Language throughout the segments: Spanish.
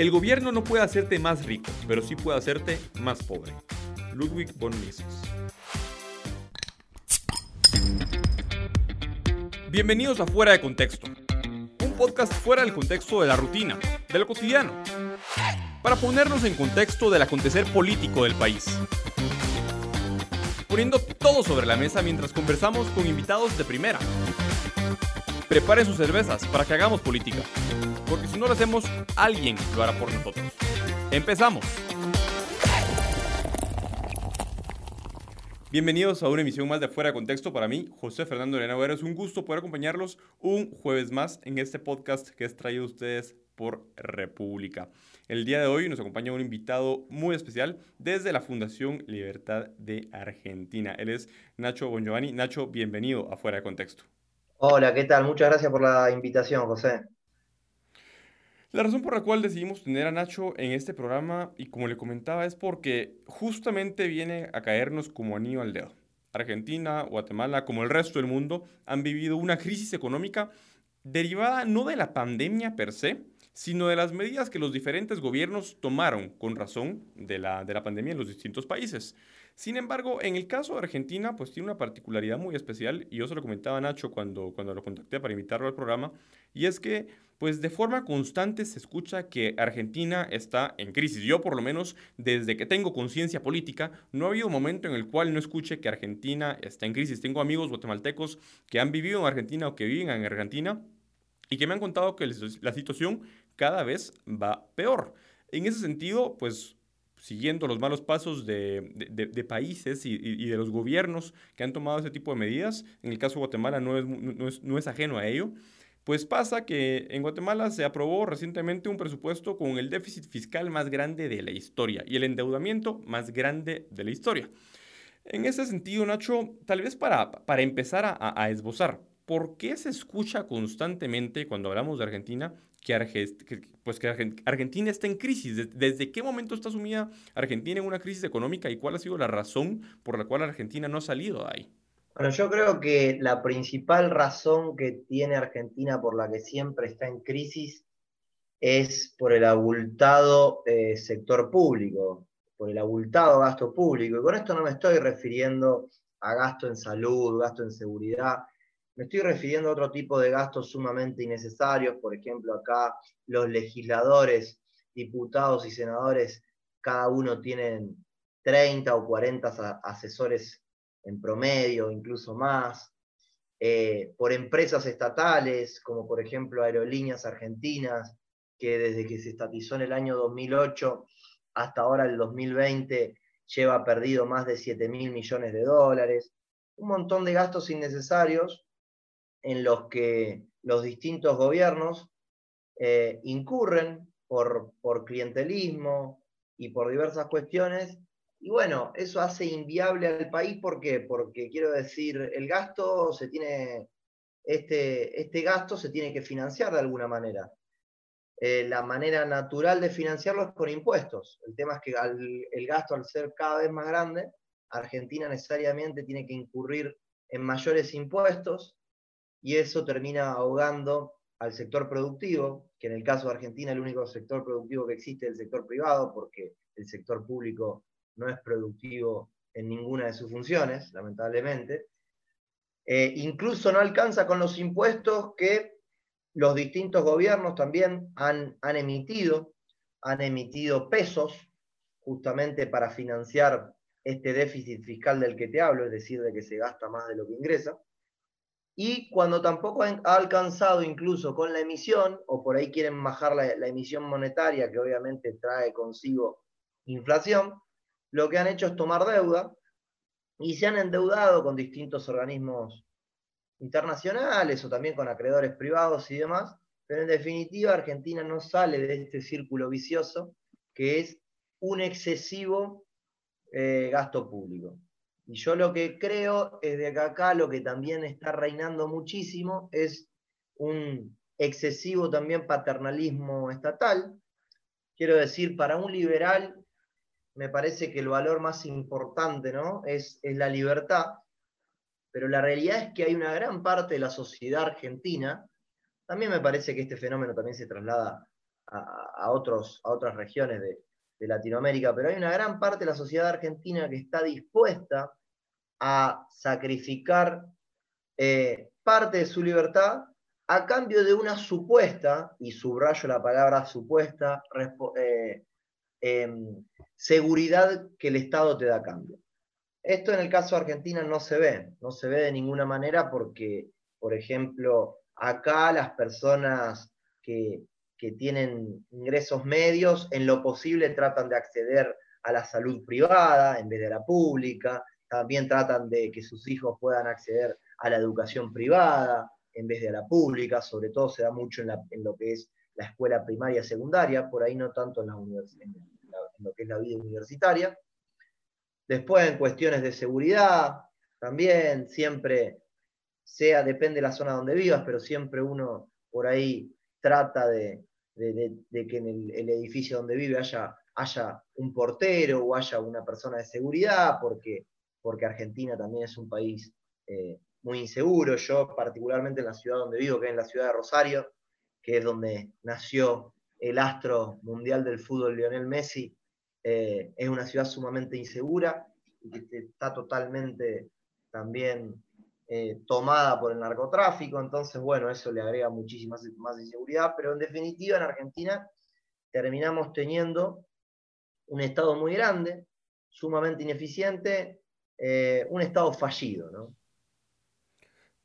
El gobierno no puede hacerte más rico, pero sí puede hacerte más pobre. Ludwig von Mises. Bienvenidos a Fuera de Contexto, un podcast fuera del contexto de la rutina, de lo cotidiano, para ponernos en contexto del acontecer político del país. Poniendo todo sobre la mesa mientras conversamos con invitados de primera. Preparen sus cervezas para que hagamos política porque si no lo hacemos, alguien lo hará por nosotros. Empezamos. Bienvenidos a una emisión más de Fuera de Contexto. Para mí, José Fernando Elena es un gusto poder acompañarlos un jueves más en este podcast que es traído a ustedes por República. El día de hoy nos acompaña un invitado muy especial desde la Fundación Libertad de Argentina. Él es Nacho Bongiovanni. Nacho, bienvenido a Fuera de Contexto. Hola, ¿qué tal? Muchas gracias por la invitación, José. La razón por la cual decidimos tener a Nacho en este programa, y como le comentaba, es porque justamente viene a caernos como anillo al dedo. Argentina, Guatemala, como el resto del mundo, han vivido una crisis económica derivada no de la pandemia per se, sino de las medidas que los diferentes gobiernos tomaron con razón de la, de la pandemia en los distintos países. Sin embargo, en el caso de Argentina, pues tiene una particularidad muy especial, y yo se lo comentaba a Nacho cuando, cuando lo contacté para invitarlo al programa, y es que pues de forma constante se escucha que Argentina está en crisis. Yo por lo menos desde que tengo conciencia política no ha habido momento en el cual no escuche que Argentina está en crisis. Tengo amigos guatemaltecos que han vivido en Argentina o que viven en Argentina y que me han contado que la situación cada vez va peor. En ese sentido, pues siguiendo los malos pasos de, países y, de los gobiernos que han tomado ese tipo de medidas, en el caso de Guatemala no es, no es ajeno a ello, pues pasa que en Guatemala se aprobó recientemente un presupuesto con el déficit fiscal más grande de la historia y el endeudamiento más grande de la historia. En ese sentido, Nacho, tal vez para, para empezar a, esbozar, ¿por qué se escucha constantemente cuando hablamos de Argentina que, pues que Argentina está en crisis? ¿Desde qué momento está sumida Argentina en una crisis económica y cuál ha sido la razón por la cual Argentina no ha salido de ahí? Bueno, yo creo que la principal razón que tiene Argentina por la que siempre está en crisis es por el abultado eh, sector público, por el abultado gasto público. Y con esto no me estoy refiriendo a gasto en salud, gasto en seguridad, me estoy refiriendo a otro tipo de gastos sumamente innecesarios. Por ejemplo, acá los legisladores, diputados y senadores, cada uno tienen 30 o 40 asesores en promedio, incluso más, eh, por empresas estatales, como por ejemplo Aerolíneas Argentinas, que desde que se estatizó en el año 2008 hasta ahora el 2020 lleva perdido más de 7 mil millones de dólares, un montón de gastos innecesarios en los que los distintos gobiernos eh, incurren por, por clientelismo y por diversas cuestiones y bueno, eso hace inviable al país, ¿por qué? Porque quiero decir, el gasto se tiene, este, este gasto se tiene que financiar de alguna manera. Eh, la manera natural de financiarlo es con impuestos. El tema es que el gasto al ser cada vez más grande, Argentina necesariamente tiene que incurrir en mayores impuestos y eso termina ahogando al sector productivo, que en el caso de Argentina el único sector productivo que existe es el sector privado, porque el sector público no es productivo en ninguna de sus funciones, lamentablemente. Eh, incluso no alcanza con los impuestos que los distintos gobiernos también han, han emitido, han emitido pesos justamente para financiar este déficit fiscal del que te hablo, es decir, de que se gasta más de lo que ingresa. Y cuando tampoco ha alcanzado incluso con la emisión, o por ahí quieren bajar la emisión monetaria, que obviamente trae consigo inflación, lo que han hecho es tomar deuda y se han endeudado con distintos organismos internacionales o también con acreedores privados y demás, pero en definitiva Argentina no sale de este círculo vicioso que es un excesivo eh, gasto público. Y yo lo que creo es de que acá lo que también está reinando muchísimo es un excesivo también paternalismo estatal. Quiero decir, para un liberal me parece que el valor más importante ¿no? es, es la libertad, pero la realidad es que hay una gran parte de la sociedad argentina, también me parece que este fenómeno también se traslada a, otros, a otras regiones de, Latinoamérica, pero hay una gran parte de la sociedad argentina que está dispuesta a sacrificar eh, parte de su libertad a cambio de una supuesta, y subrayo la palabra supuesta, eh, em, seguridad que el Estado te da a cambio. Esto en el caso de Argentina no se ve, no se ve de ninguna manera porque, por ejemplo, acá las personas que, tienen ingresos medios, en lo posible tratan de acceder a la salud privada en vez de la pública, también tratan de que sus hijos puedan acceder a la educación privada en vez de a la pública, sobre todo se da mucho en, lo que es la escuela primaria y secundaria, por ahí no tanto en, la lo que es la vida universitaria. Después en cuestiones de seguridad, también siempre, sea, depende de la zona donde vivas, pero siempre uno por ahí trata de, que en el, edificio donde vive haya, haya un portero o haya una persona de seguridad, porque, porque Argentina también es un país eh, muy inseguro. Yo particularmente en la ciudad donde vivo, que es en la ciudad de Rosario, que es donde nació el astro mundial del fútbol Lionel Messi, eh, es una ciudad sumamente insegura y que está totalmente también eh, tomada por el narcotráfico, entonces bueno, eso le agrega muchísima más inseguridad, pero en definitiva en Argentina terminamos teniendo un Estado muy grande, sumamente ineficiente, eh, un Estado fallido, ¿no?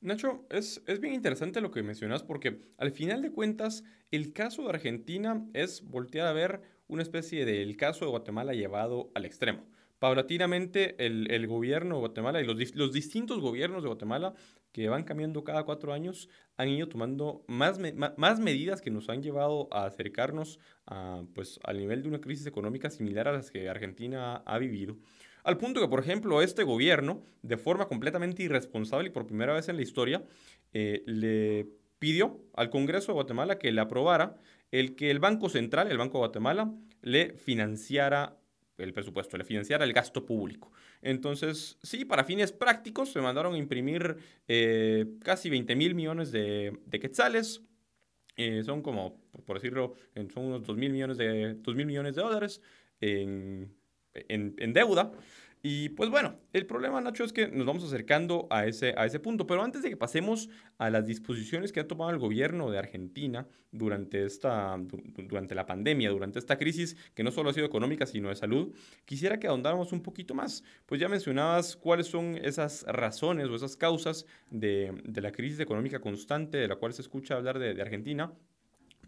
Nacho, es, es, bien interesante lo que mencionas porque al final de cuentas el caso de Argentina es voltear a ver una especie del caso de Guatemala llevado al extremo. Paulatinamente el, gobierno de Guatemala y los, los, distintos gobiernos de Guatemala que van cambiando cada cuatro años han ido tomando más, más medidas que nos han llevado a acercarnos a, pues, al nivel de una crisis económica similar a las que Argentina ha vivido. Al punto que, por ejemplo, este gobierno, de forma completamente irresponsable y por primera vez en la historia, eh, le pidió al Congreso de Guatemala que le aprobara el que el Banco Central, el Banco de Guatemala, le financiara el presupuesto, le financiara el gasto público. Entonces, sí, para fines prácticos se mandaron a imprimir eh, casi 20 mil millones de, quetzales. Eh, son como, por decirlo, son unos 2 mil millones de, 2 mil millones de dólares en, deuda. Y pues bueno, el problema, Nacho, es que nos vamos acercando a ese, a ese punto. Pero antes de que pasemos a las disposiciones que ha tomado el gobierno de Argentina durante, esta, durante la pandemia, durante esta crisis, que no solo ha sido económica, sino de salud, quisiera que ahondáramos un poquito más. Pues ya mencionabas cuáles son esas razones o esas causas de, la crisis económica constante de la cual se escucha hablar de Argentina.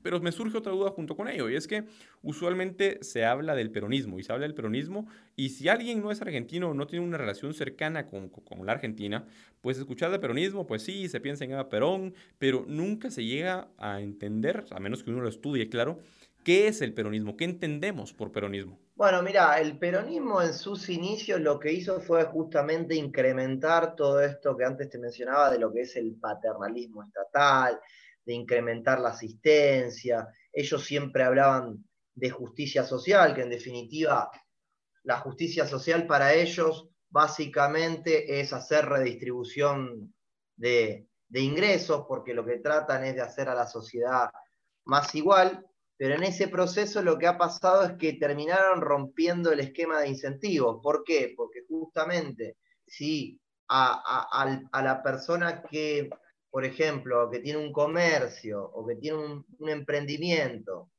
Pero me surge otra duda junto con ello, y es que usualmente se habla del peronismo, y se habla del peronismo, y si alguien no es argentino o no tiene una relación cercana con, la Argentina, pues escuchar de peronismo, pues sí, se piensa en Eva Perón, pero nunca se llega a entender, a menos que uno lo estudie, claro, ¿Qué es el peronismo? ¿Qué entendemos por peronismo? Bueno, mira, el peronismo en sus inicios lo que hizo fue justamente incrementar todo esto que antes te mencionaba de lo que es el paternalismo estatal, de incrementar la asistencia. Ellos siempre hablaban de justicia social, que en definitiva la justicia social para ellos básicamente es hacer redistribución de, ingresos, porque lo que tratan es de hacer a la sociedad más igual, pero en ese proceso lo que ha pasado es que terminaron rompiendo el esquema de incentivos. ¿Por qué? Porque justamente si a la persona que por ejemplo, que tiene un comercio o que tiene un, emprendimiento,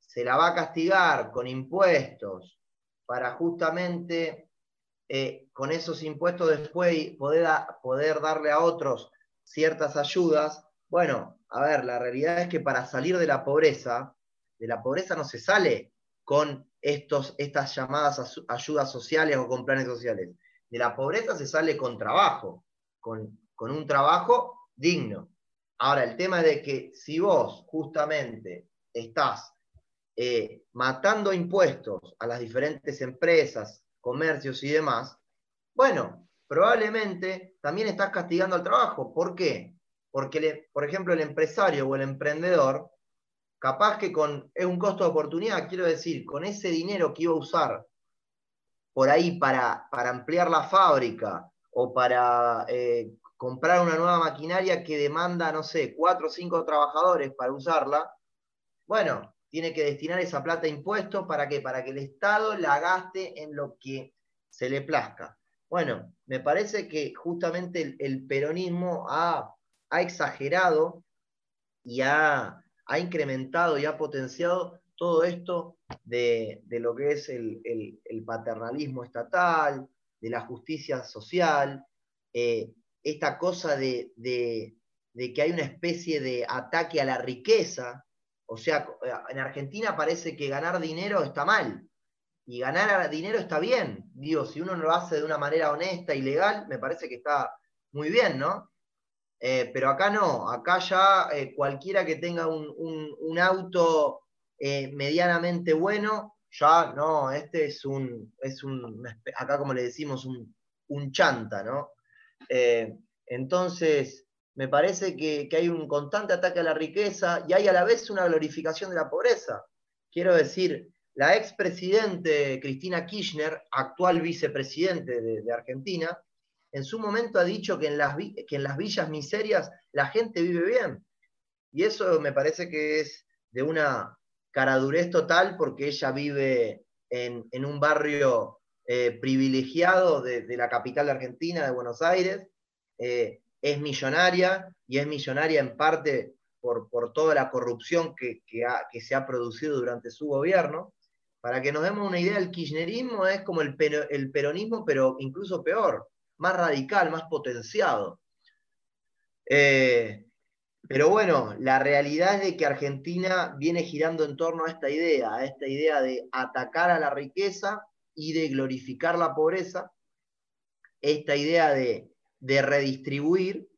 se la va a castigar con impuestos para justamente eh, con esos impuestos después poder, poder darle a otros ciertas ayudas. Bueno, a ver, la realidad es que para salir de la pobreza, de la pobreza no se sale con estos, estas llamadas ayudas sociales o con planes sociales. De la pobreza se sale con trabajo, con, con un trabajo digno. Ahora, el tema de que si vos justamente estás eh, matando impuestos a las diferentes empresas, comercios y demás, bueno, probablemente también estás castigando al trabajo. ¿Por qué? Porque, por ejemplo, el empresario o el emprendedor, capaz que con es un costo de oportunidad, quiero decir, con ese dinero que iba a usar por ahí para, para ampliar la fábrica o para eh, comprar una nueva maquinaria que demanda, no sé, cuatro o cinco trabajadores para usarla, bueno, tiene que destinar esa plata a impuestos para qué? Para que el Estado la gaste en lo que se le plazca. Bueno, me parece que justamente el, peronismo ha, exagerado y ha, incrementado y ha potenciado todo esto de, lo que es el, paternalismo estatal, de la justicia social, eh, esta cosa de, que hay una especie de ataque a la riqueza. O sea, en Argentina parece que ganar dinero está mal y ganar dinero está bien. Digo, si uno lo hace de una manera honesta y legal, me parece que está muy bien, ¿no? Eh, pero acá no, acá ya eh, cualquiera que tenga un, auto eh, medianamente bueno, ya no, este es un, es un, acá como le decimos, un, un chanta, ¿no? Entonces, me parece que, hay un constante ataque a la riqueza y hay a la vez una glorificación de la pobreza. Quiero decir, la expresidente Cristina Kirchner, actual vicepresidente de, Argentina, en su momento ha dicho que en, las, que en las villas miserias la gente vive bien. Y eso me parece que es de una caradurez total porque ella vive en, un barrio eh, privilegiado de, la capital de Argentina, de Buenos Aires, eh, es millonaria y es millonaria en parte por, toda la corrupción que, se ha producido durante su gobierno. Para que nos demos una idea, el kirchnerismo es como el, peronismo, pero incluso peor, más radical, más potenciado. Eh, pero bueno, la realidad es de que Argentina viene girando en torno a esta idea, a esta idea de atacar a la riqueza y de glorificar la pobreza, esta idea de, redistribuir,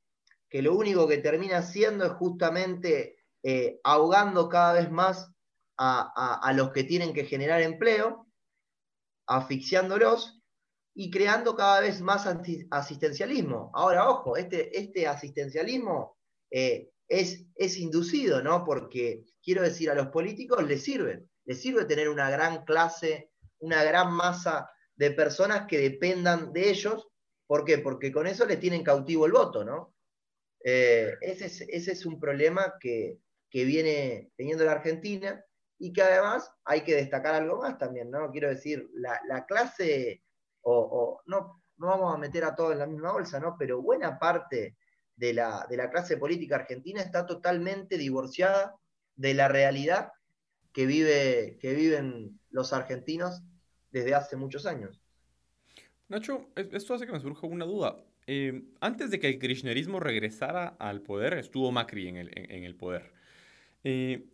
que lo único que termina haciendo es justamente eh, ahogando cada vez más a, los que tienen que generar empleo, asfixiándolos y creando cada vez más asistencialismo. Ahora, ojo, este, este asistencialismo eh, es, es, inducido, ¿no? Porque quiero decir, a los políticos les sirve, les sirve tener una gran clase, una gran masa de personas que dependan de ellos. ¿Por qué? Porque con eso les tienen cautivo el voto, ¿no? Eh, ese, es, un problema que, viene teniendo la Argentina y que además hay que destacar algo más también, ¿no? Quiero decir, la, clase, o, no, no vamos a meter a todos en la misma bolsa, ¿no? Pero buena parte de la, clase política argentina está totalmente divorciada de la realidad que, vive, que viven los argentinos desde hace muchos años. Nacho, esto hace que me surja una duda. Eh, antes de que el kirchnerismo regresara al poder, estuvo Macri en el, en, el poder. Eh,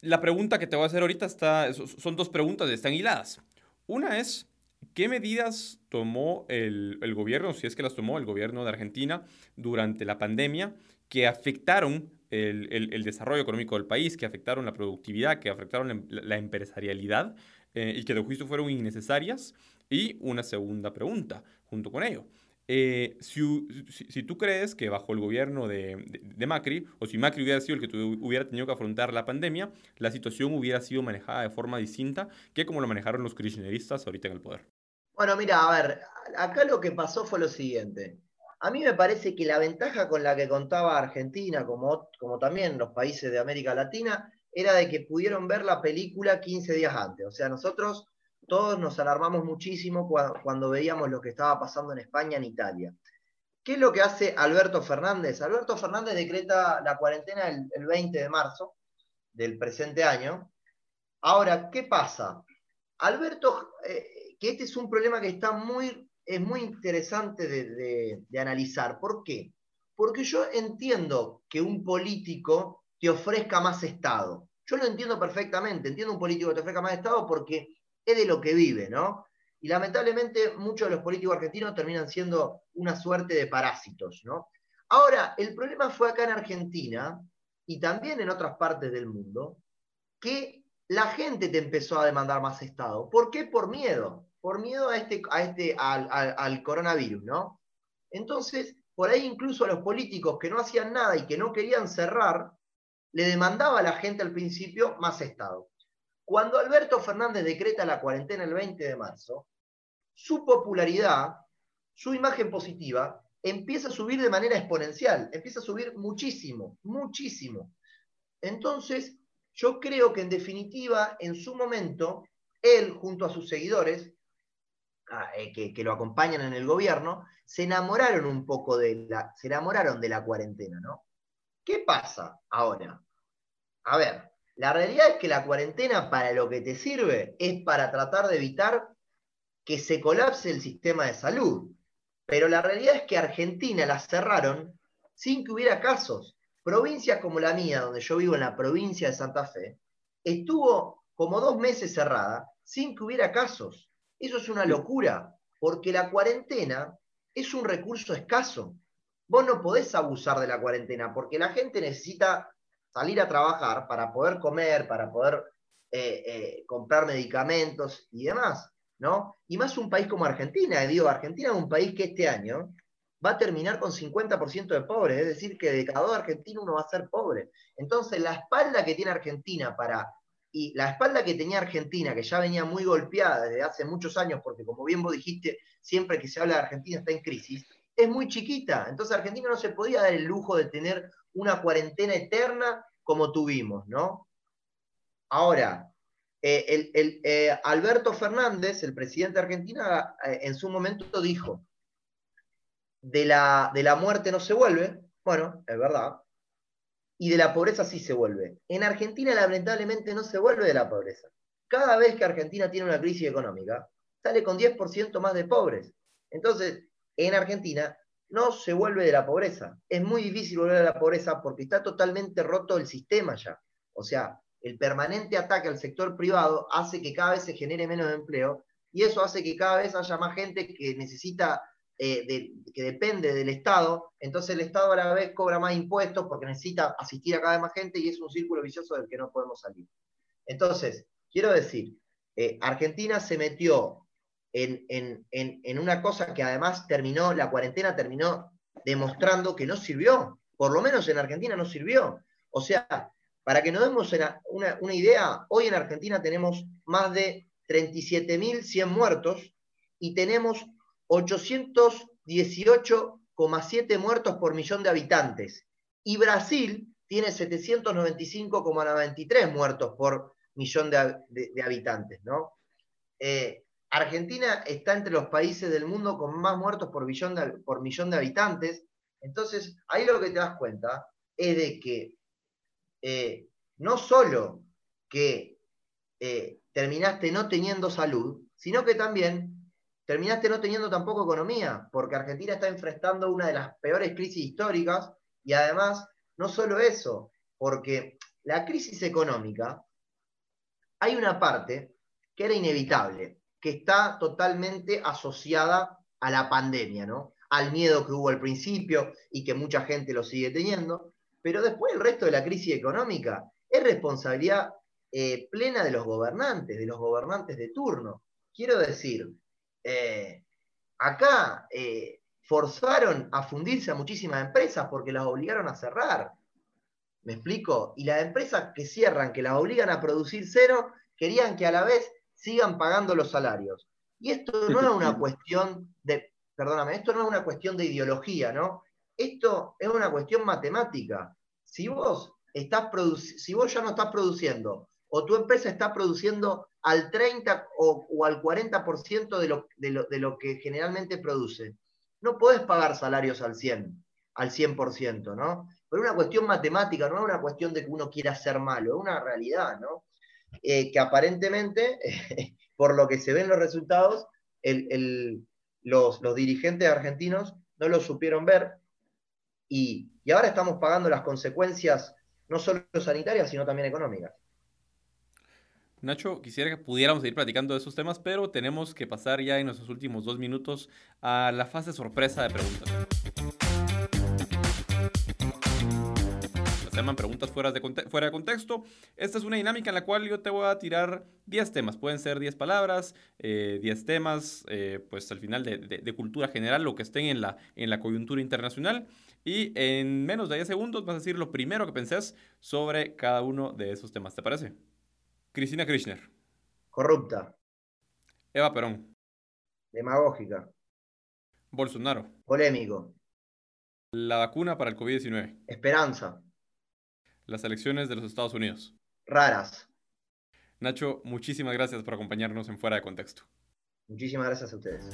la pregunta que te voy a hacer ahorita está, son dos preguntas, están hiladas. Una es, ¿qué medidas tomó el, gobierno, si es que las tomó el gobierno de Argentina durante la pandemia, que afectaron el, desarrollo económico del país, que afectaron la productividad, que afectaron la, empresarialidad eh, y que de juicio fueron innecesarias? Y una segunda pregunta junto con ello. Eh, si, tú crees que bajo el gobierno de, Macri, o si Macri hubiera sido el que hubiera tenido que afrontar la pandemia, la situación hubiera sido manejada de forma distinta que como lo manejaron los kirchneristas ahorita en el poder. Bueno, mira, a ver, acá lo que pasó fue lo siguiente. A mí me parece que la ventaja con la que contaba Argentina, como, como también los países de América Latina, era de que pudieron ver la película 15 días antes. O sea, nosotros todos nos alarmamos muchísimo cuando, veíamos lo que estaba pasando en España, en Italia. ¿Qué es lo que hace Alberto Fernández? Alberto Fernández decreta la cuarentena el, 20 de marzo del presente año. Ahora, ¿qué pasa? Alberto, eh, que este es un problema que está muy, es muy interesante de, analizar. ¿Por qué? Porque yo entiendo que un político te ofrezca más Estado. Yo lo entiendo perfectamente, entiendo un político que te ofrezca más Estado porque es de lo que vive, ¿no? Y lamentablemente muchos de los políticos argentinos terminan siendo una suerte de parásitos, ¿no? Ahora, el problema fue acá en Argentina y también en otras partes del mundo, que la gente te empezó a demandar más Estado. ¿Por qué? Por miedo, por miedo a este, a este, al, coronavirus, ¿no? Entonces, por ahí incluso a los políticos que no hacían nada y que no querían cerrar, le demandaba a la gente al principio más Estado. Cuando Alberto Fernández decreta la cuarentena el 20 de marzo, su popularidad, su imagen positiva, empieza a subir de manera exponencial, empieza a subir muchísimo, muchísimo. Entonces, yo creo que en definitiva, en su momento, él junto a sus seguidores, ah, eh, que, lo acompañan en el gobierno, se enamoraron un poco de la, se enamoraron de la cuarentena, ¿no? ¿Qué pasa ahora? A ver, la realidad es que la cuarentena para lo que te sirve es para tratar de evitar que se colapse el sistema de salud. Pero la realidad es que Argentina la cerraron sin que hubiera casos. Provincias como la mía, donde yo vivo en la provincia de Santa Fe, estuvo como dos meses cerrada sin que hubiera casos. Eso es una locura, porque la cuarentena es un recurso escaso. Vos no podés abusar de la cuarentena, porque la gente necesita salir a trabajar para poder comer, para poder eh, eh, comprar medicamentos y demás, ¿no? Y más un país como Argentina, digo, Argentina es un país que este año va a terminar con 50% de pobres, es decir, que de cada dos argentinos uno va a ser pobre. Entonces, la espalda que tiene Argentina para, y la espalda que tenía Argentina, que ya venía muy golpeada desde hace muchos años, porque como bien vos dijiste, siempre que se habla de Argentina está en crisis, es muy chiquita. Entonces, Argentina no se podía dar el lujo de tener una cuarentena eterna como tuvimos, ¿no? Ahora, eh, el, eh, Alberto Fernández, el presidente de Argentina, eh, en su momento dijo, de la, de la muerte no se vuelve, bueno, es verdad, y de la pobreza sí se vuelve. En Argentina lamentablemente no se vuelve de la pobreza. Cada vez que Argentina tiene una crisis económica, sale con 10% más de pobres. Entonces, en Argentina no se vuelve de la pobreza. Es muy difícil volver a la pobreza porque está totalmente roto el sistema ya. O sea, el permanente ataque al sector privado hace que cada vez se genere menos empleo y eso hace que cada vez haya más gente que necesita eh, que depende del Estado, entonces el Estado a la vez cobra más impuestos porque necesita asistir a cada vez más gente y es un círculo vicioso del que no podemos salir. Entonces, quiero decir, eh, Argentina se metió en, en, una cosa que además terminó, la cuarentena terminó demostrando que no sirvió, por lo menos en Argentina no sirvió. O sea, para que nos demos una, una idea, hoy en Argentina tenemos más de 37.100 muertos y tenemos 818,7 muertos por millón de habitantes. Y Brasil tiene 795,93 muertos por millón de, habitantes, ¿no? Eh, Argentina está entre los países del mundo con más muertos por, millón de habitantes. Entonces, ahí lo que te das cuenta es de que eh, no solo que eh, terminaste no teniendo salud, sino que también terminaste no teniendo tampoco economía, porque Argentina está enfrentando una de las peores crisis históricas y además, no solo eso, porque la crisis económica, hay una parte que era inevitable, que está totalmente asociada a la pandemia, ¿no? Al miedo que hubo al principio y que mucha gente lo sigue teniendo, pero después el resto de la crisis económica es responsabilidad eh, plena de los gobernantes, de los gobernantes de turno. Quiero decir, eh, acá eh, forzaron a fundirse a muchísimas empresas porque las obligaron a cerrar. ¿Me explico? Y las empresas que cierran, que las obligan a producir cero, querían que a la vez sigan pagando los salarios. Y esto no es una cuestión de, perdóname, esto no es una cuestión de ideología, ¿no? Esto es una cuestión matemática. Si vos, estás si vos ya no estás produciendo o tu empresa está produciendo al 30 o, al 40% de lo, de, lo, de lo que generalmente produce. No puedes pagar salarios al 100, al 100%, ¿no? Pero es una cuestión matemática, no es una cuestión de que uno quiera ser malo, es una realidad, ¿no? Eh, que aparentemente, por lo que se ven los resultados, los, los, dirigentes argentinos no lo supieron ver y, y ahora estamos pagando las consecuencias no solo sanitarias, sino también económicas. Nacho, quisiera que pudiéramos seguir platicando de esos temas, pero tenemos que pasar ya en nuestros últimos dos minutos a la fase sorpresa de preguntas. Se llaman preguntas fuera de, fuera de contexto. Esta es una dinámica en la cual yo te voy a tirar 10 temas. Pueden ser 10 palabras, 10 eh, temas, eh, pues al final de, de, cultura general, lo que estén en la, en la coyuntura internacional. Y en menos de 10 segundos vas a decir lo primero que pensés sobre cada uno de esos temas. ¿Te parece? Cristina Kirchner. Corrupta. Eva Perón. Demagógica. Bolsonaro. Polémico. La vacuna para el COVID-19. Esperanza. Las elecciones de los Estados Unidos. raras. Nacho, muchísimas gracias por acompañarnos en Fuera de Contexto. Muchísimas gracias a ustedes.